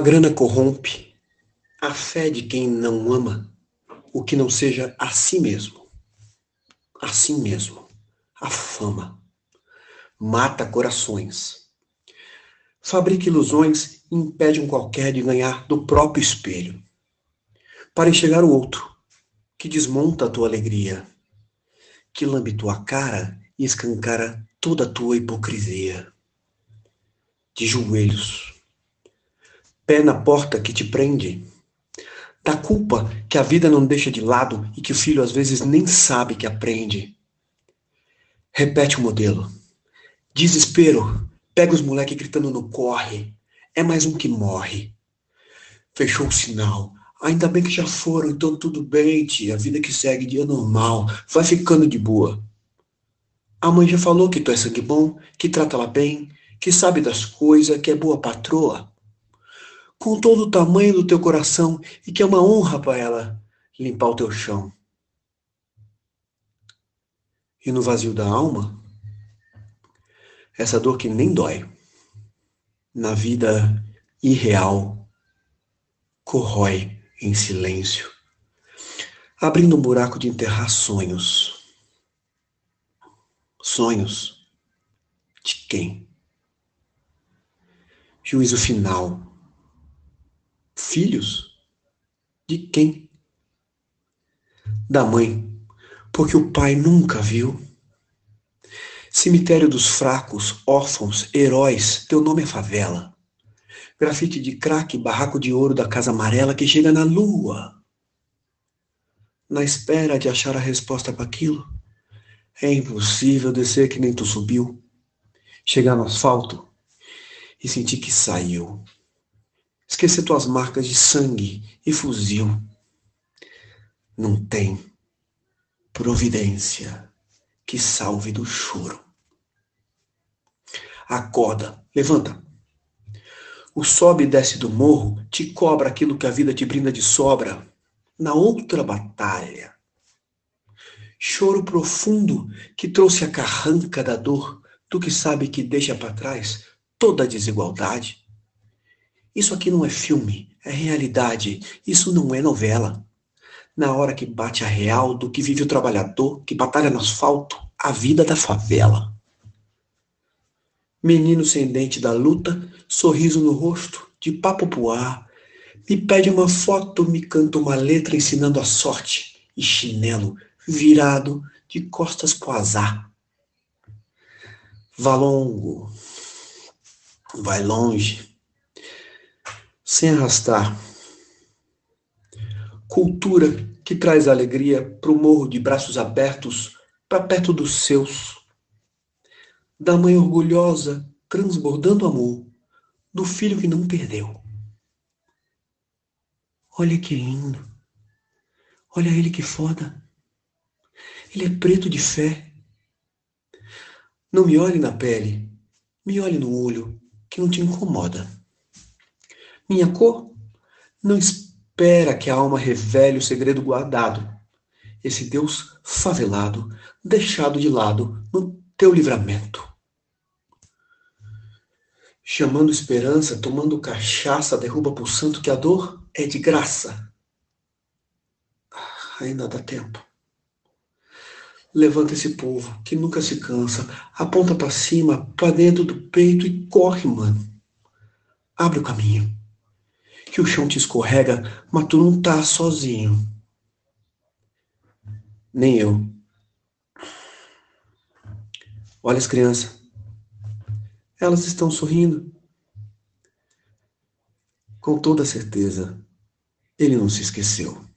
grana corrompe a fé de quem não ama o que não seja a si mesmo. Assim mesmo, a fama mata corações. Fabrica ilusões e impede um qualquer de ganhar do próprio espelho. Para enxergar o outro, que desmonta a tua alegria, que lambe tua cara e escancara toda a tua hipocrisia. De joelhos, pé na porta que te prende, da culpa que a vida não deixa de lado e que o filho às vezes nem sabe que aprende. Repete o modelo. Desespero, pega os moleques gritando no corre. É mais um que morre. Fechou o sinal. Ainda bem que já foram, então tudo bem, tia. A vida que segue, dia normal. Vai ficando de boa. A mãe já falou que tu é sangue bom, que trata ela bem, que sabe das coisas, que é boa patroa com todo o tamanho do teu coração e que é uma honra para ela limpar o teu chão. E no vazio da alma, essa dor que nem dói, na vida irreal, corrói em silêncio, abrindo um buraco de enterrar sonhos. Sonhos de quem? Juízo final Filhos? De quem? Da mãe, porque o pai nunca viu. Cemitério dos fracos, órfãos, heróis, teu nome é favela. Grafite de crack, barraco de ouro da casa amarela que chega na lua. Na espera de achar a resposta para aquilo, é impossível descer que nem tu subiu, chegar no asfalto e sentir que saiu esquecer tuas marcas de sangue e fuzil. Não tem providência que salve do choro. Acorda, levanta. O sobe e desce do morro te cobra aquilo que a vida te brinda de sobra na outra batalha. Choro profundo que trouxe a carranca da dor, tu que sabe que deixa para trás toda a desigualdade. Isso aqui não é filme, é realidade. Isso não é novela. Na hora que bate a real do que vive o trabalhador, que batalha no asfalto, a vida da favela. Menino sem dente da luta, sorriso no rosto, de papo pro ar, me pede uma foto, me canta uma letra ensinando a sorte, e chinelo virado de costas pro azar. Vá longo, vai longe, sem arrastar. Cultura que traz alegria para o morro de braços abertos para perto dos seus. Da mãe orgulhosa, transbordando amor, do filho que não perdeu. Olha que lindo. Olha ele que foda. Ele é preto de fé. Não me olhe na pele, me olhe no olho, que não te incomoda. Minha cor? Não espera que a alma revele o segredo guardado. Esse Deus favelado, deixado de lado no teu livramento. Chamando esperança, tomando cachaça, derruba por santo que a dor é de graça. Ah, ainda dá tempo. Levanta esse povo que nunca se cansa, aponta para cima, para dentro do peito e corre, mano. Abre o caminho que o chão te escorrega, mas tu não tá sozinho. Nem eu. Olha as crianças. Elas estão sorrindo. Com toda certeza, ele não se esqueceu.